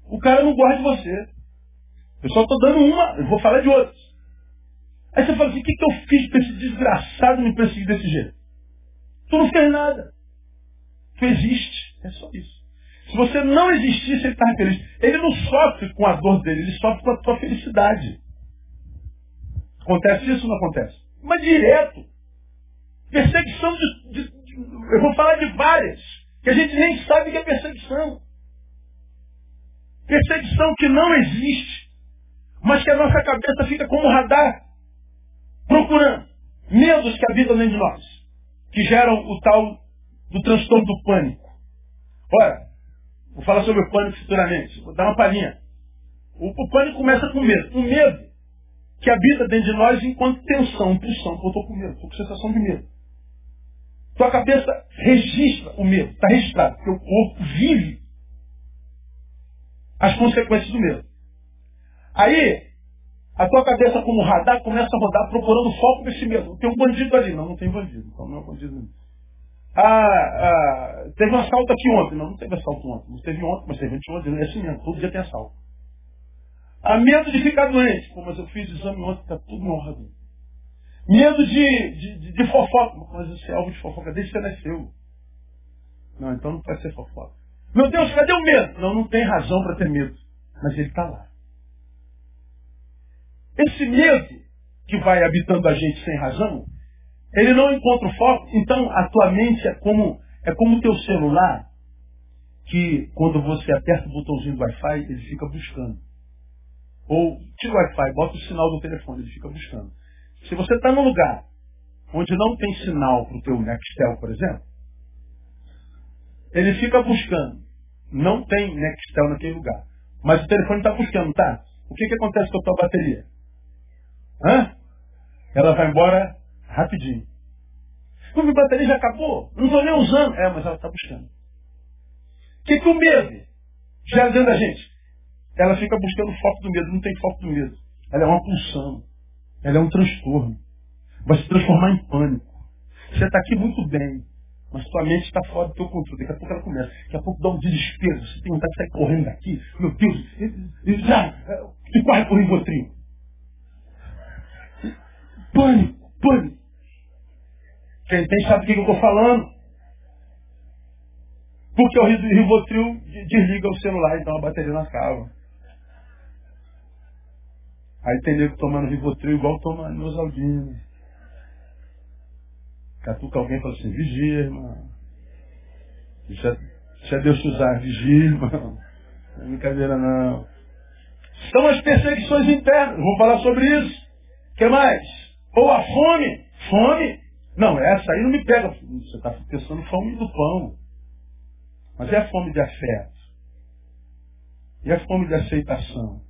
o cara não gosta de você. Eu só estou dando uma, eu vou falar de outros. Aí você fala assim, o que, que eu fiz para esse desgraçado me perseguir desse jeito? Tu não fez nada. Tu existe. É só isso. Se você não existisse, ele estava feliz. Ele não sofre com a dor dele, ele sofre com a tua felicidade. Acontece isso ou não acontece? Mas direto. Perseguição de, de, de, Eu vou falar de várias. Que a gente nem sabe que é perseguição. Perseguição que não existe mas que a nossa cabeça fica como radar, procurando medos que habitam dentro de nós, que geram o tal do transtorno do pânico. Ora, vou falar sobre o pânico futuramente, vou dar uma palhinha. O, o pânico começa com medo. O medo que habita dentro de nós enquanto tensão, pulsão. Eu estou com medo, estou com sensação de medo. Tua cabeça registra o medo, está registrado, porque o corpo vive as consequências do medo. Aí, a tua cabeça como radar começa a rodar procurando foco nesse medo. Tem um bandido ali. Não, não tem bandido. Então não é bandido. Ah, ah, teve um assalto aqui ontem. Não, não teve assalto ontem. Não teve ontem, mas teve ontem. É assim mesmo. Todo dia tem assalto. Há medo de ficar doente. Pô, mas eu fiz exame ontem, está tudo em ordem. Medo de, de, de, fofoca. Mas esse é alvo de fofoca desde que você nasceu. Não, então não pode ser fofoca. Meu Deus, cadê o medo? Não, não tem razão para ter medo. Mas ele está lá. Esse medo que vai habitando a gente sem razão, ele não encontra o foco. Então a tua mente é como é como o teu celular, que quando você aperta o botãozinho do Wi-Fi, ele fica buscando. Ou tira o Wi-Fi, bota o sinal do telefone, ele fica buscando. Se você está num lugar onde não tem sinal para o teu Nextel, por exemplo, ele fica buscando. Não tem Nextel naquele lugar. Mas o telefone está buscando, tá? O que, que acontece com a tua bateria? Hã? Ela vai embora rapidinho. Como a bateria já acabou? Não estou nem usando. É, mas ela está buscando. O que, que o medo gera dentro da gente? Ela fica buscando foco do medo. Não tem foco do medo. Ela é uma pulsão. Ela é um transtorno. Vai se transformar em pânico. Você está aqui muito bem. Mas tua mente está fora do teu controle. Daqui a pouco ela começa. Daqui a pouco dá um desespero. Você tem vontade de sair correndo daqui. Meu Deus. E, e já. E corre por Rivotril. Pânico, pânico. Quem tem sabe o que eu estou falando. Porque o Rivotril desliga o celular, então a bateria não acaba. Aí tem nego tomando Rivotril igual tomando Nosaldina. Catuca alguém e fala assim, vigia, irmão. Deixa, deixa Deus te usar, vigia, irmão. Não é brincadeira não. São as perseguições internas. Vamos falar sobre isso. O que mais? Ou a fome. Fome? Não, essa aí não me pega. Você está pensando fome do pão. Mas é a fome de afeto. E a fome de aceitação.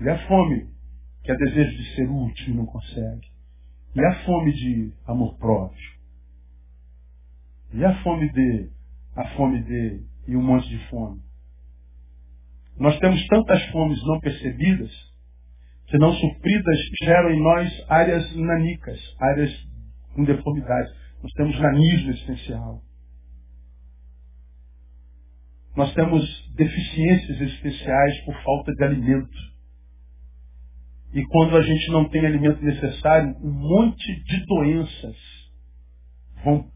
E a fome que é desejo de ser útil e não consegue. E a fome de amor próprio. E a fome de, a fome de, e um monte de fome. Nós temos tantas fomes não percebidas, que não supridas geram em nós áreas nanicas, áreas com deformidade. Nós temos nanismo existencial. Nós temos deficiências existenciais por falta de alimento. E quando a gente não tem alimento necessário, um monte de doenças vão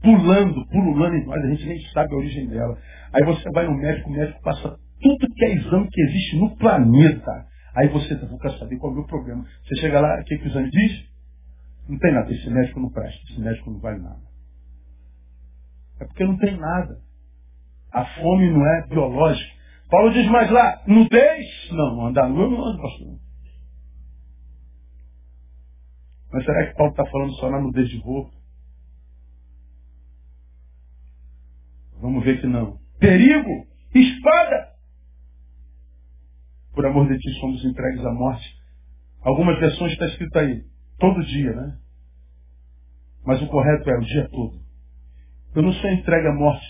pulando, pululando em nós, a gente nem sabe a origem dela. Aí você vai no médico, o médico passa tudo que é exame que existe no planeta. Aí você quer saber qual é o problema. Você chega lá, o que, que o exame diz? Não tem nada, esse médico não presta, esse médico não vale nada. É porque não tem nada. A fome não é biológica. Paulo diz mais lá, nudez? Não, andar nu não ando, pastor. Mas será que Paulo está falando só na nudez de roupa? Vamos ver que não. Perigo, espada. Por amor de ti somos entregues à morte. Algumas versões está escrito aí, todo dia, né? Mas o correto é o dia todo. Eu não sou entregue à morte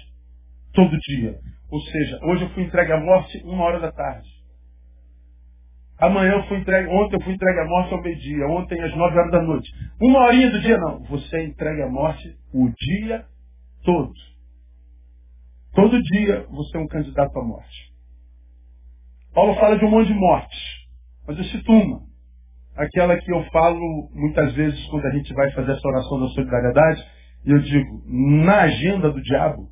todo dia. Ou seja, hoje eu fui entregue à morte uma hora da tarde. Amanhã eu fui entregue, ontem eu fui entregue à morte ao meio-dia, ontem às nove horas da noite. Uma horinha do dia não. Você é entregue à morte o dia todo. Todo dia você é um candidato à morte. Paulo fala de um monte de mortes, mas eu cito uma. Aquela que eu falo muitas vezes quando a gente vai fazer essa oração da solidariedade, e eu digo, na agenda do diabo,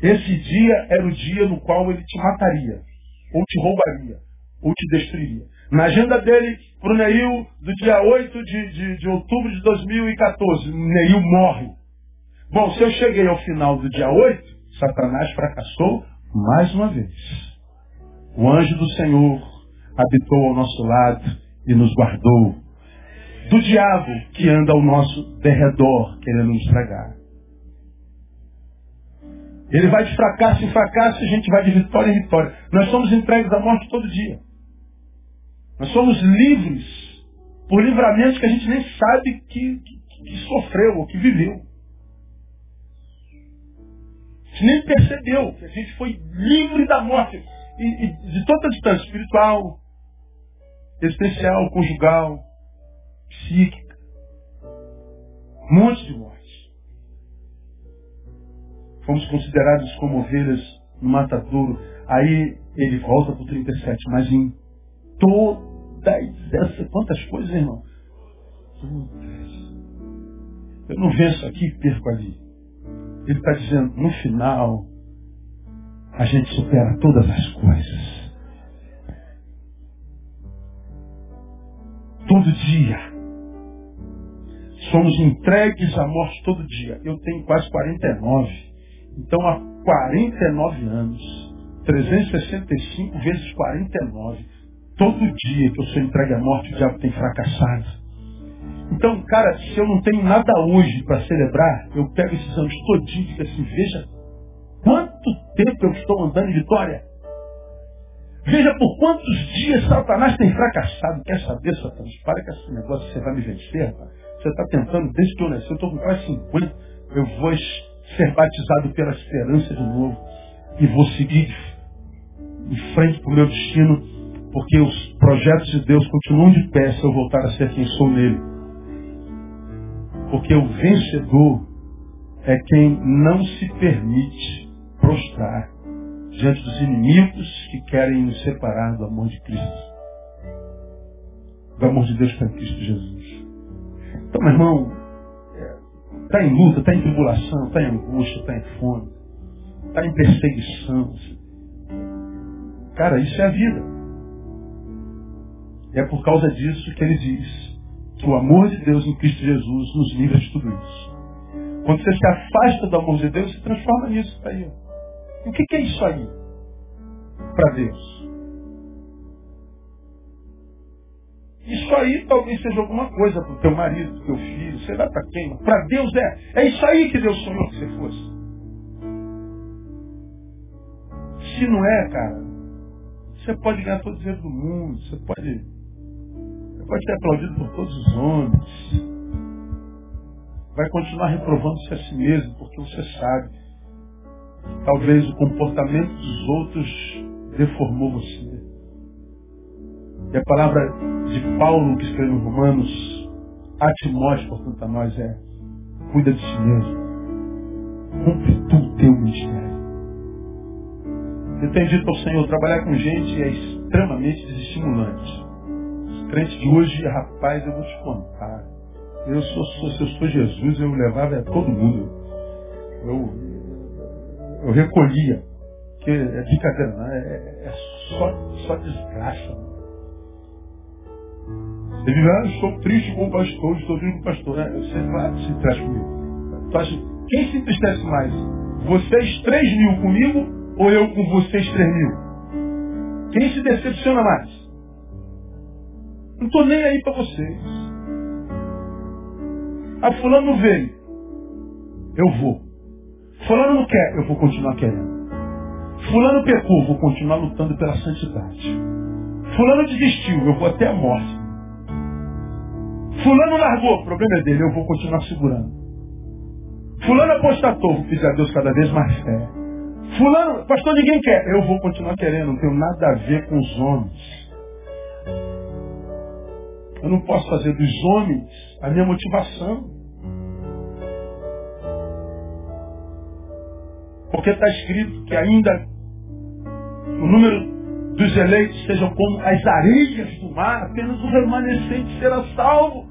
esse dia era o dia no qual ele te mataria ou te roubaria, ou te destruiria. Na agenda dele, para o Neil, do dia 8 de, de, de outubro de 2014, Neil morre. Bom, se eu cheguei ao final do dia 8, Satanás fracassou mais uma vez. O anjo do Senhor habitou ao nosso lado e nos guardou do diabo que anda ao nosso derredor, querendo nos tragar. Ele vai de fracasso em fracasso e a gente vai de vitória em vitória. Nós somos entregues à morte todo dia. Nós somos livres por livramentos que a gente nem sabe que, que, que sofreu ou que viveu. A gente nem percebeu que a gente foi livre da morte. E, e de toda a distância, espiritual, existencial, conjugal, psíquica. Um monte de morte. Fomos considerados como ovelhas no matadouro. Aí ele volta para o 37, mas em todas essas. Quantas coisas, irmão? Eu não venço aqui e perco ali. Ele está dizendo, no final, a gente supera todas as coisas. Todo dia. Somos entregues à morte todo dia. Eu tenho quase 49. Então, há 49 anos, 365 vezes 49. Todo dia que eu sou entregue à morte, o diabo tem fracassado. Então, cara, se eu não tenho nada hoje para celebrar, eu pego esses anos todinhos e digo assim, veja quanto tempo eu estou andando em vitória. Veja por quantos dias Satanás tem fracassado. Quer saber, Satanás? Para com esse negócio, você vai me vencer, rapaz. Você está tentando, desde que eu nasci, eu estou com quase 50, eu vou ser batizado pela esperança de novo. E vou seguir em frente para o meu destino, porque os projetos de Deus continuam de pé se eu voltar a ser quem sou nele. Porque o vencedor é quem não se permite prostrar diante dos inimigos que querem nos separar do amor de Cristo. Do amor de Deus para Cristo Jesus. Então, meu irmão, está em luta, está em tribulação, está em angústia, está em fome, está em perseguição. Cara, isso é a vida. E é por causa disso que ele diz que o amor de Deus em Cristo Jesus nos livra de tudo isso. Quando você se afasta do amor de Deus, se transforma nisso. Tá aí. O que, que é isso aí para Deus? Isso aí talvez seja alguma coisa para o teu marido, para o teu filho, sei lá para quem. Para Deus é. É isso aí que Deus sonhou que você fosse. Se não é, cara, você pode ganhar todo o dinheiro do mundo, você pode, você pode ser aplaudido por todos os homens. Vai continuar reprovando-se a si mesmo, porque você sabe Talvez o comportamento dos outros deformou você. E a palavra de Paulo que escreveu em Romanos, a Timóteo, portanto, a nós é cuida de si mesmo. Cumpre tu o teu ministério. Eu tenho dito ao Senhor, trabalhar com gente é extremamente desestimulante. Os crentes de hoje, rapaz, eu vou te contar. Eu sou, sou, se eu sou Jesus, eu levava a todo mundo. Eu, eu recolhia. Que é brincadeira, não é, é, é só, só desgraça. Ele diz, ah, estou triste com o pastor, estou triste com o pastor. É, você vai se traz comigo. Tu acha, quem se entristece mais? Vocês três mil comigo ou eu com vocês três mil? Quem se decepciona mais? Não estou nem aí para vocês. Ah, fulano veio. Eu vou. Fulano não quer, eu vou continuar querendo. Fulano pecou, vou continuar lutando pela santidade. Fulano desistiu, eu vou até a morte. Fulano largou, o problema é dele, eu vou continuar segurando. Fulano apostatou, pedir a Deus cada vez mais fé. Fulano, pastor, ninguém quer, eu vou continuar querendo, não tenho nada a ver com os homens. Eu não posso fazer dos homens a minha motivação. Porque está escrito que ainda o número dos eleitos sejam como as areias apenas o remanescente será salvo.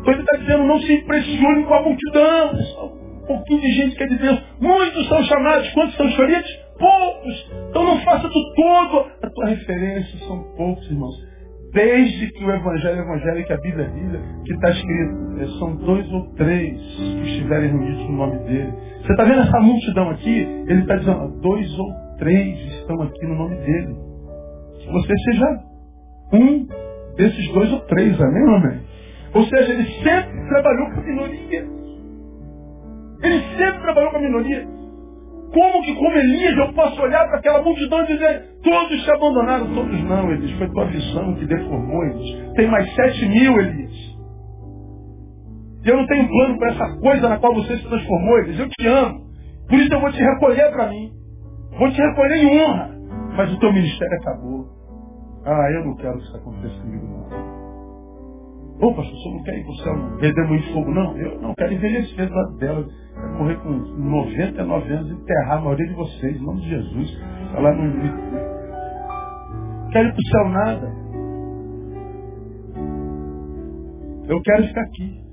Então ele está dizendo, não se impressione com a multidão. Um pouquinho de gente que é de Deus. Muitos são chamados, quantos são escolhidos? Poucos. Então não faça do todo a tua referência, são poucos, irmãos. Desde que o Evangelho é Evangelho, que a Bíblia é Bíblia, que está escrito, é, são dois ou três que estiverem reunidos no nome dele. Você está vendo essa multidão aqui? Ele está dizendo, dois ou três estão aqui no nome dele. Que você seja um desses dois ou três, amém, amém? Ou seja, ele sempre trabalhou com a minoria. Ele sempre trabalhou com a minoria. Como que, como Elias, eu posso olhar para aquela multidão e dizer, todos se abandonaram, todos não, Elias. Foi tua visão que deformou, Elias. Tem mais sete mil, Elias. Eu não tenho plano para essa coisa na qual você se transformou, Elias. Eu te amo. Por isso eu vou te recolher para mim. Vou te recolher em honra. Mas o teu ministério acabou. Ah, eu não quero que isso aconteça comigo, não. Ô, pastor, você não quer ir para o céu, redemoinho de fogo? Não, eu não quero envelhecer do lado dela. Morrer com 99 anos enterrar a maioria de vocês, em nome de Jesus. Falar no. Quero ir para o céu nada. Eu quero ficar aqui.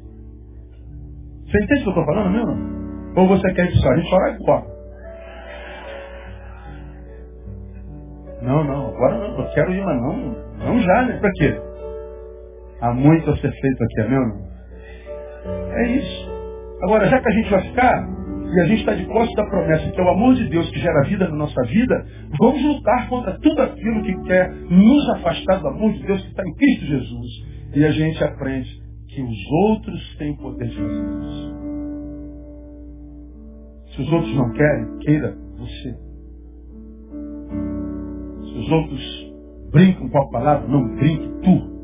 Você entende o que eu estou falando mesmo? Ou você quer ir para o céu? A gente fala igual. Não, não, agora não. Eu quero ir, mas não, não já, né? Para quê? Há muito a ser feito aqui, amém? É isso. Agora, já que a gente vai ficar, e a gente está de posse da promessa que é o amor de Deus que gera vida na nossa vida, vamos lutar contra tudo aquilo que quer nos afastar do amor de Deus que está em Cristo Jesus. E a gente aprende que os outros têm poder de fazer isso. Se os outros não querem, queira você. Os outros brincam com a palavra, não brinque tu.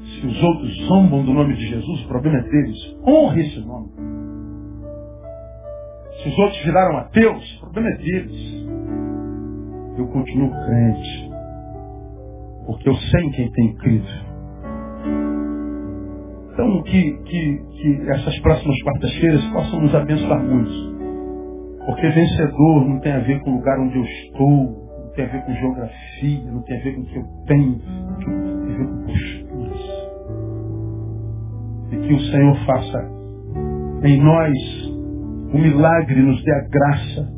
Se os outros zombam do nome de Jesus, o problema é deles. Honre esse nome. Se os outros viraram ateus, o problema é deles. Eu continuo crente. Porque eu sei em quem tenho crido. Então, que, que, que essas próximas quartas-feiras possam nos abençoar muito. Porque vencedor não tem a ver com o lugar onde eu estou, tem a ver com geografia, não tem a ver com o que eu tenho, tem a ver com posturas. E que o Senhor faça em nós o milagre, nos dê a graça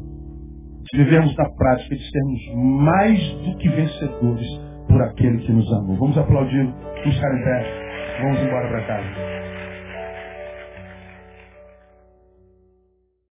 de vivermos na prática, de sermos mais do que vencedores por aquele que nos amou. Vamos aplaudir, vamos ficar em pé, vamos embora para casa.